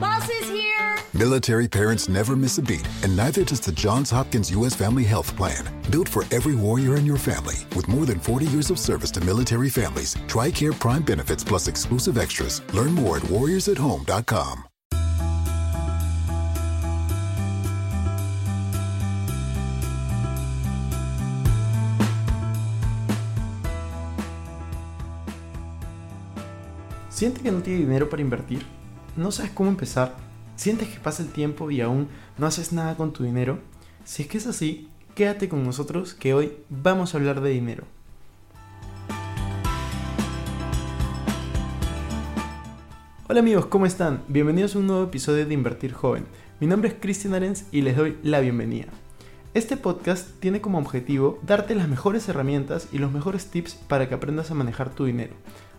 Bus is here. Military parents never miss a beat, and neither does the Johns Hopkins U.S. Family Health Plan. Built for every warrior in your family, with more than 40 years of service to military families, TRICARE Prime benefits plus exclusive extras. Learn more at warriorsathome.com. ¿Sientes que no tiene dinero para invertir? ¿No sabes cómo empezar? ¿Sientes que pasa el tiempo y aún no haces nada con tu dinero? Si es que es así, quédate con nosotros que hoy vamos a hablar de dinero. Hola amigos, ¿cómo están? Bienvenidos a un nuevo episodio de Invertir Joven. Mi nombre es Cristian Arens y les doy la bienvenida. Este podcast tiene como objetivo darte las mejores herramientas y los mejores tips para que aprendas a manejar tu dinero.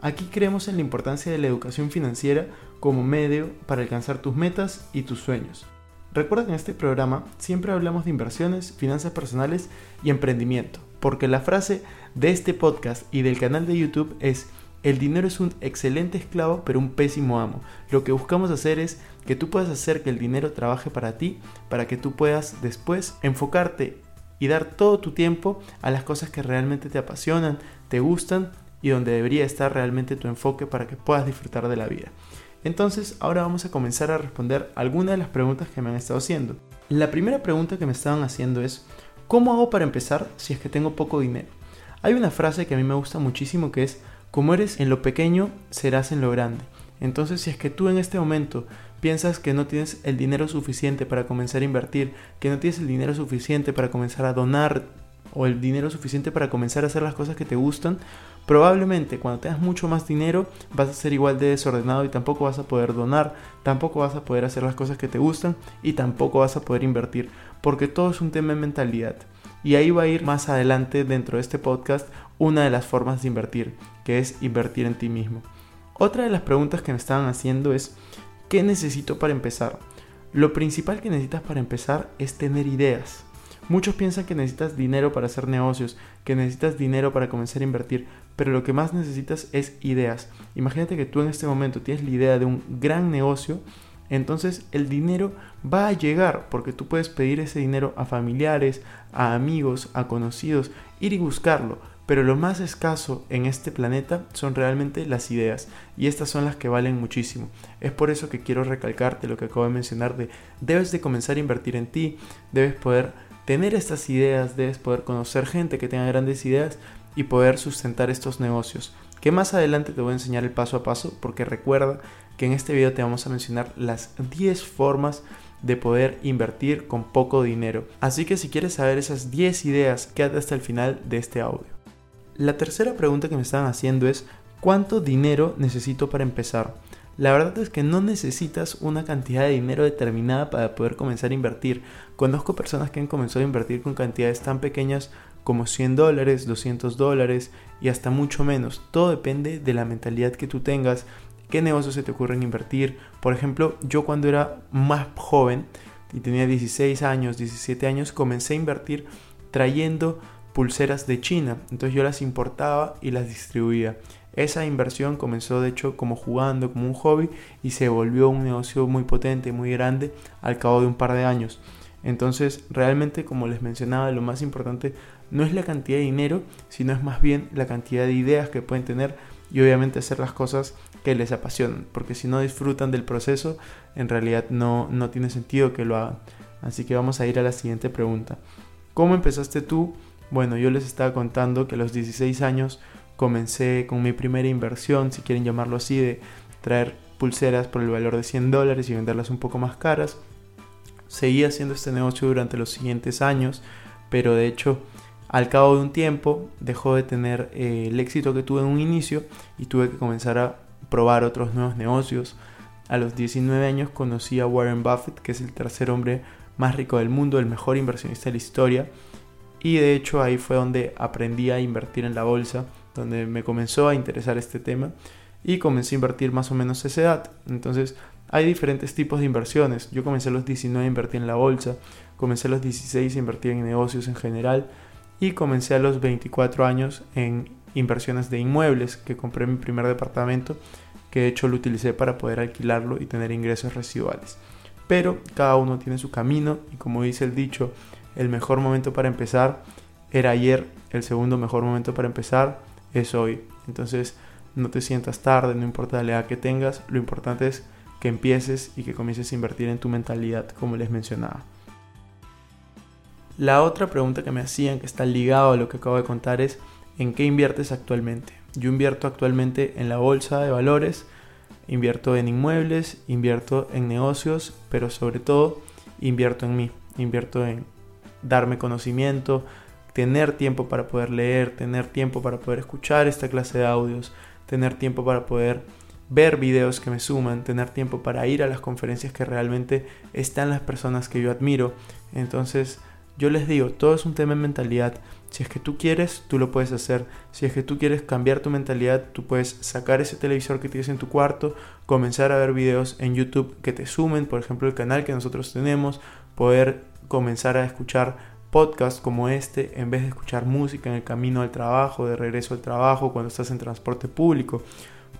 Aquí creemos en la importancia de la educación financiera como medio para alcanzar tus metas y tus sueños. Recuerda que en este programa siempre hablamos de inversiones, finanzas personales y emprendimiento, porque la frase de este podcast y del canal de YouTube es el dinero es un excelente esclavo pero un pésimo amo. Lo que buscamos hacer es que tú puedas hacer que el dinero trabaje para ti, para que tú puedas después enfocarte y dar todo tu tiempo a las cosas que realmente te apasionan, te gustan y donde debería estar realmente tu enfoque para que puedas disfrutar de la vida. Entonces, ahora vamos a comenzar a responder algunas de las preguntas que me han estado haciendo. La primera pregunta que me estaban haciendo es, ¿cómo hago para empezar si es que tengo poco dinero? Hay una frase que a mí me gusta muchísimo que es, como eres en lo pequeño, serás en lo grande. Entonces, si es que tú en este momento piensas que no tienes el dinero suficiente para comenzar a invertir, que no tienes el dinero suficiente para comenzar a donar o el dinero suficiente para comenzar a hacer las cosas que te gustan, probablemente cuando tengas mucho más dinero vas a ser igual de desordenado y tampoco vas a poder donar, tampoco vas a poder hacer las cosas que te gustan y tampoco vas a poder invertir, porque todo es un tema de mentalidad. Y ahí va a ir más adelante dentro de este podcast una de las formas de invertir, que es invertir en ti mismo. Otra de las preguntas que me estaban haciendo es, ¿qué necesito para empezar? Lo principal que necesitas para empezar es tener ideas. Muchos piensan que necesitas dinero para hacer negocios, que necesitas dinero para comenzar a invertir, pero lo que más necesitas es ideas. Imagínate que tú en este momento tienes la idea de un gran negocio, entonces el dinero va a llegar porque tú puedes pedir ese dinero a familiares, a amigos, a conocidos, ir y buscarlo. Pero lo más escaso en este planeta son realmente las ideas y estas son las que valen muchísimo. Es por eso que quiero recalcarte lo que acabo de mencionar de debes de comenzar a invertir en ti, debes poder tener estas ideas, debes poder conocer gente que tenga grandes ideas y poder sustentar estos negocios. Que más adelante te voy a enseñar el paso a paso porque recuerda que en este video te vamos a mencionar las 10 formas de poder invertir con poco dinero. Así que si quieres saber esas 10 ideas, quédate hasta el final de este audio. La tercera pregunta que me están haciendo es ¿cuánto dinero necesito para empezar? La verdad es que no necesitas una cantidad de dinero determinada para poder comenzar a invertir. Conozco personas que han comenzado a invertir con cantidades tan pequeñas como 100 dólares, 200 dólares y hasta mucho menos. Todo depende de la mentalidad que tú tengas, qué negocios se te ocurren invertir. Por ejemplo, yo cuando era más joven y tenía 16 años, 17 años, comencé a invertir trayendo pulseras de China. Entonces yo las importaba y las distribuía. Esa inversión comenzó de hecho como jugando, como un hobby y se volvió un negocio muy potente, muy grande al cabo de un par de años. Entonces realmente como les mencionaba lo más importante no es la cantidad de dinero, sino es más bien la cantidad de ideas que pueden tener y obviamente hacer las cosas que les apasionan, porque si no disfrutan del proceso, en realidad no, no tiene sentido que lo hagan. Así que vamos a ir a la siguiente pregunta. ¿Cómo empezaste tú? Bueno, yo les estaba contando que a los 16 años comencé con mi primera inversión, si quieren llamarlo así, de traer pulseras por el valor de 100 dólares y venderlas un poco más caras. Seguí haciendo este negocio durante los siguientes años, pero de hecho al cabo de un tiempo dejó de tener eh, el éxito que tuve en un inicio y tuve que comenzar a probar otros nuevos negocios. A los 19 años conocí a Warren Buffett, que es el tercer hombre más rico del mundo, el mejor inversionista de la historia. Y de hecho ahí fue donde aprendí a invertir en la bolsa donde me comenzó a interesar este tema y comencé a invertir más o menos a esa edad. Entonces, hay diferentes tipos de inversiones. Yo comencé a los 19 a invertir en la bolsa, comencé a los 16 a invertir en negocios en general y comencé a los 24 años en inversiones de inmuebles, que compré mi primer departamento, que de hecho lo utilicé para poder alquilarlo y tener ingresos residuales. Pero cada uno tiene su camino y como dice el dicho, el mejor momento para empezar era ayer, el segundo mejor momento para empezar es hoy. Entonces no te sientas tarde, no importa la edad que tengas, lo importante es que empieces y que comiences a invertir en tu mentalidad, como les mencionaba. La otra pregunta que me hacían, que está ligado a lo que acabo de contar, es ¿en qué inviertes actualmente? Yo invierto actualmente en la bolsa de valores, invierto en inmuebles, invierto en negocios, pero sobre todo invierto en mí, invierto en darme conocimiento, tener tiempo para poder leer, tener tiempo para poder escuchar esta clase de audios, tener tiempo para poder ver videos que me suman, tener tiempo para ir a las conferencias que realmente están las personas que yo admiro. Entonces, yo les digo, todo es un tema de mentalidad. Si es que tú quieres, tú lo puedes hacer. Si es que tú quieres cambiar tu mentalidad, tú puedes sacar ese televisor que tienes en tu cuarto, comenzar a ver videos en YouTube que te sumen, por ejemplo, el canal que nosotros tenemos, poder comenzar a escuchar podcasts como este en vez de escuchar música en el camino al trabajo, de regreso al trabajo, cuando estás en transporte público.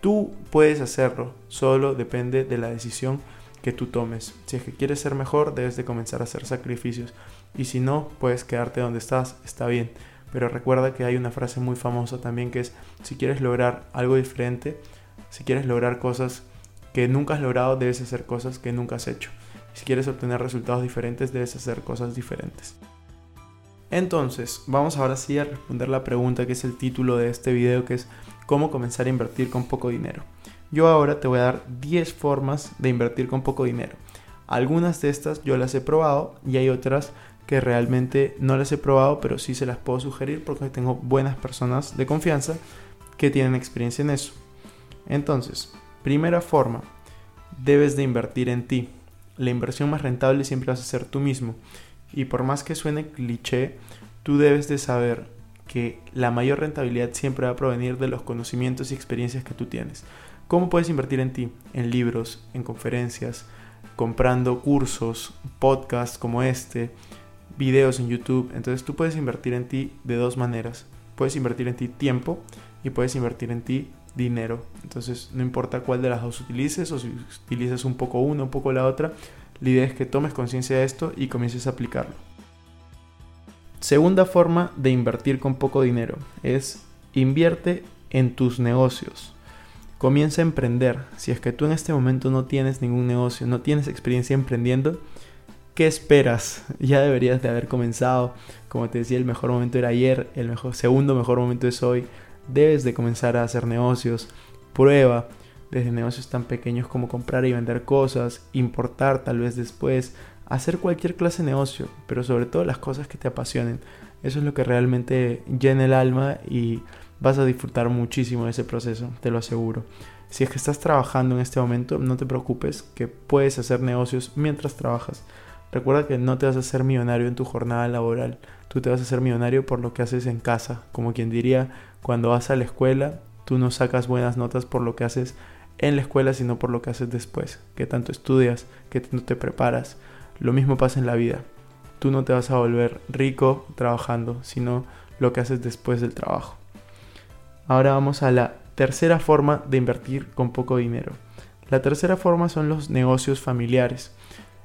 Tú puedes hacerlo, solo depende de la decisión que tú tomes. Si es que quieres ser mejor, debes de comenzar a hacer sacrificios. Y si no, puedes quedarte donde estás, está bien. Pero recuerda que hay una frase muy famosa también que es, si quieres lograr algo diferente, si quieres lograr cosas que nunca has logrado, debes hacer cosas que nunca has hecho. Si quieres obtener resultados diferentes, debes hacer cosas diferentes. Entonces, vamos ahora sí a responder la pregunta que es el título de este video, que es cómo comenzar a invertir con poco dinero. Yo ahora te voy a dar 10 formas de invertir con poco dinero. Algunas de estas yo las he probado y hay otras que realmente no las he probado, pero sí se las puedo sugerir porque tengo buenas personas de confianza que tienen experiencia en eso. Entonces, primera forma, debes de invertir en ti. La inversión más rentable siempre vas a ser tú mismo. Y por más que suene cliché, tú debes de saber que la mayor rentabilidad siempre va a provenir de los conocimientos y experiencias que tú tienes. ¿Cómo puedes invertir en ti? En libros, en conferencias, comprando cursos, podcasts como este, videos en YouTube. Entonces tú puedes invertir en ti de dos maneras. Puedes invertir en ti tiempo y puedes invertir en ti dinero. Entonces no importa cuál de las dos utilices o si utilizas un poco una, un poco la otra. La idea es que tomes conciencia de esto y comiences a aplicarlo. Segunda forma de invertir con poco dinero es invierte en tus negocios. Comienza a emprender. Si es que tú en este momento no tienes ningún negocio, no tienes experiencia emprendiendo, ¿qué esperas? Ya deberías de haber comenzado. Como te decía, el mejor momento era ayer, el mejor, segundo mejor momento es hoy. Debes de comenzar a hacer negocios. Prueba desde negocios tan pequeños como comprar y vender cosas, importar tal vez después, hacer cualquier clase de negocio, pero sobre todo las cosas que te apasionen. Eso es lo que realmente llena el alma y vas a disfrutar muchísimo de ese proceso, te lo aseguro. Si es que estás trabajando en este momento, no te preocupes que puedes hacer negocios mientras trabajas. Recuerda que no te vas a hacer millonario en tu jornada laboral, tú te vas a hacer millonario por lo que haces en casa. Como quien diría, cuando vas a la escuela, tú no sacas buenas notas por lo que haces en la escuela, sino por lo que haces después, que tanto estudias, que tanto te preparas. Lo mismo pasa en la vida. Tú no te vas a volver rico trabajando, sino lo que haces después del trabajo. Ahora vamos a la tercera forma de invertir con poco dinero. La tercera forma son los negocios familiares.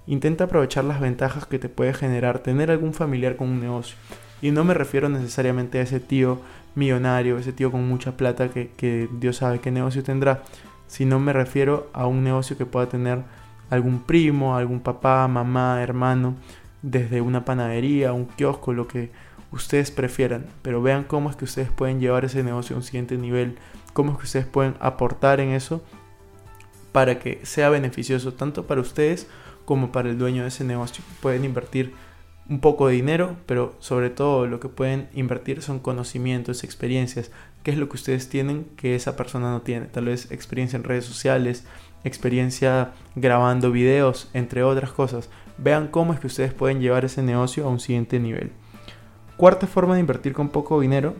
Intenta aprovechar las ventajas que te puede generar tener algún familiar con un negocio. Y no me refiero necesariamente a ese tío millonario, ese tío con mucha plata que, que Dios sabe qué negocio tendrá, sino me refiero a un negocio que pueda tener algún primo, algún papá, mamá, hermano, desde una panadería, un kiosco, lo que ustedes prefieran, pero vean cómo es que ustedes pueden llevar ese negocio a un siguiente nivel, cómo es que ustedes pueden aportar en eso para que sea beneficioso tanto para ustedes como para el dueño de ese negocio. Pueden invertir un poco de dinero, pero sobre todo lo que pueden invertir son conocimientos, experiencias, qué es lo que ustedes tienen que esa persona no tiene, tal vez experiencia en redes sociales, experiencia grabando videos, entre otras cosas. Vean cómo es que ustedes pueden llevar ese negocio a un siguiente nivel. Cuarta forma de invertir con poco dinero,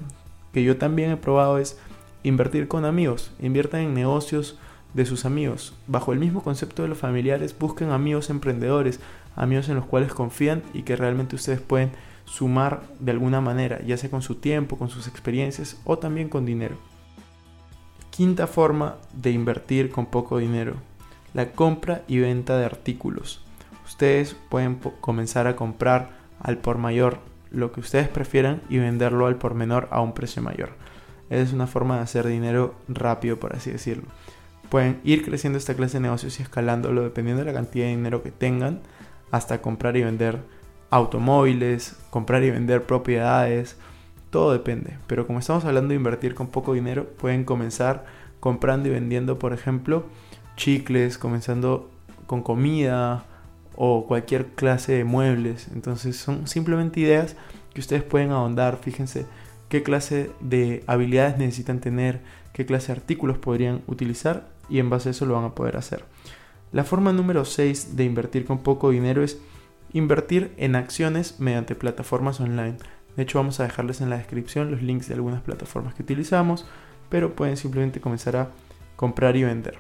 que yo también he probado, es invertir con amigos. Inviertan en negocios de sus amigos. Bajo el mismo concepto de los familiares, busquen amigos emprendedores, amigos en los cuales confían y que realmente ustedes pueden sumar de alguna manera, ya sea con su tiempo, con sus experiencias o también con dinero. Quinta forma de invertir con poco dinero, la compra y venta de artículos. Ustedes pueden comenzar a comprar al por mayor lo que ustedes prefieran y venderlo al por menor a un precio mayor. Es una forma de hacer dinero rápido, por así decirlo. Pueden ir creciendo esta clase de negocios y escalándolo dependiendo de la cantidad de dinero que tengan hasta comprar y vender automóviles, comprar y vender propiedades, todo depende. Pero como estamos hablando de invertir con poco dinero, pueden comenzar comprando y vendiendo, por ejemplo, chicles, comenzando con comida o cualquier clase de muebles. Entonces son simplemente ideas que ustedes pueden ahondar. Fíjense qué clase de habilidades necesitan tener, qué clase de artículos podrían utilizar y en base a eso lo van a poder hacer. La forma número 6 de invertir con poco dinero es invertir en acciones mediante plataformas online. De hecho vamos a dejarles en la descripción los links de algunas plataformas que utilizamos, pero pueden simplemente comenzar a comprar y vender.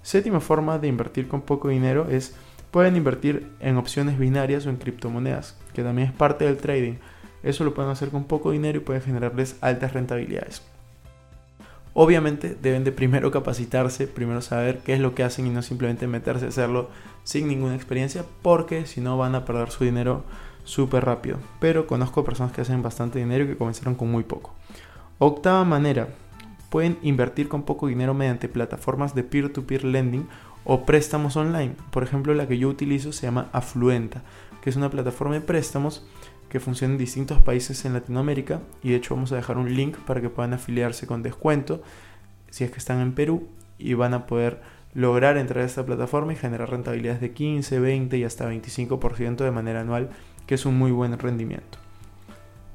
Séptima forma de invertir con poco dinero es pueden invertir en opciones binarias o en criptomonedas, que también es parte del trading. Eso lo pueden hacer con poco dinero y puede generarles altas rentabilidades. Obviamente deben de primero capacitarse, primero saber qué es lo que hacen y no simplemente meterse a hacerlo sin ninguna experiencia, porque si no van a perder su dinero súper rápido. Pero conozco personas que hacen bastante dinero y que comenzaron con muy poco. Octava manera, pueden invertir con poco dinero mediante plataformas de peer-to-peer lending o préstamos online. Por ejemplo, la que yo utilizo se llama Afluenta, que es una plataforma de préstamos que funciona en distintos países en Latinoamérica y de hecho vamos a dejar un link para que puedan afiliarse con descuento si es que están en Perú y van a poder lograr entrar a esta plataforma y generar rentabilidades de 15, 20 y hasta 25% de manera anual, que es un muy buen rendimiento.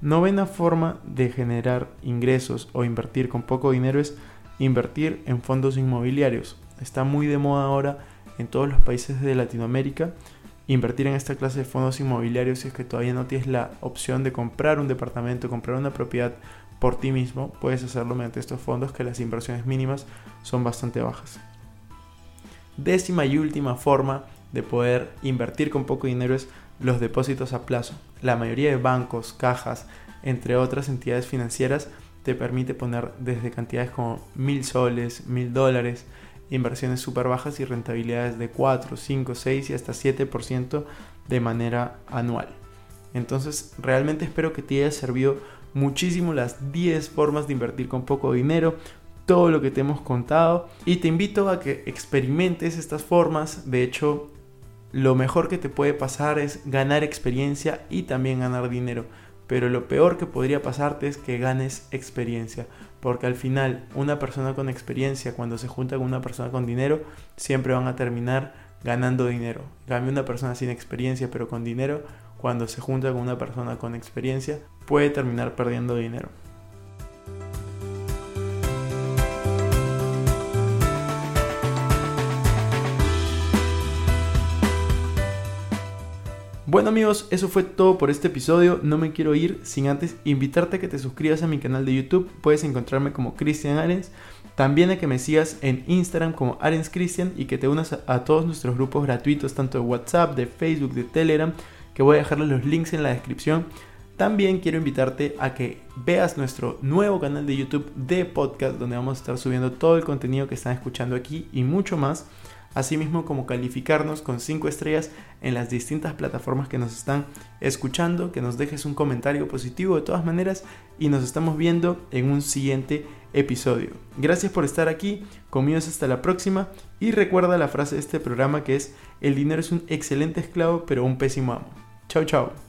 Novena forma de generar ingresos o invertir con poco dinero es invertir en fondos inmobiliarios. Está muy de moda ahora en todos los países de Latinoamérica invertir en esta clase de fondos inmobiliarios si es que todavía no tienes la opción de comprar un departamento, comprar una propiedad por ti mismo, puedes hacerlo mediante estos fondos que las inversiones mínimas son bastante bajas. Décima y última forma de poder invertir con poco dinero es los depósitos a plazo. La mayoría de bancos, cajas, entre otras entidades financieras, te permite poner desde cantidades como mil soles, mil dólares, inversiones súper bajas y rentabilidades de 4, 5, 6 y hasta 7% de manera anual. Entonces realmente espero que te haya servido muchísimo las 10 formas de invertir con poco dinero, todo lo que te hemos contado y te invito a que experimentes estas formas. De hecho, lo mejor que te puede pasar es ganar experiencia y también ganar dinero. Pero lo peor que podría pasarte es que ganes experiencia porque al final una persona con experiencia cuando se junta con una persona con dinero siempre van a terminar ganando dinero. En una persona sin experiencia pero con dinero cuando se junta con una persona con experiencia puede terminar perdiendo dinero. Bueno amigos, eso fue todo por este episodio. No me quiero ir sin antes invitarte a que te suscribas a mi canal de YouTube. Puedes encontrarme como Cristian Arens. También a que me sigas en Instagram como Arens Cristian y que te unas a, todos nuestros grupos gratuitos, tanto de WhatsApp, de Facebook, de Telegram, que voy a dejarles los links en la descripción. También quiero invitarte a que veas nuestro nuevo canal de YouTube de podcast, donde vamos a estar subiendo todo el contenido que están escuchando aquí y mucho más asimismo como calificarnos con 5 estrellas en las distintas plataformas que nos están escuchando, que nos dejes un comentario positivo de todas maneras y nos estamos viendo en un siguiente episodio. Gracias por estar aquí, conmigo hasta la próxima y recuerda la frase de este programa que es el dinero es un excelente esclavo pero un pésimo amo. Chao, chao.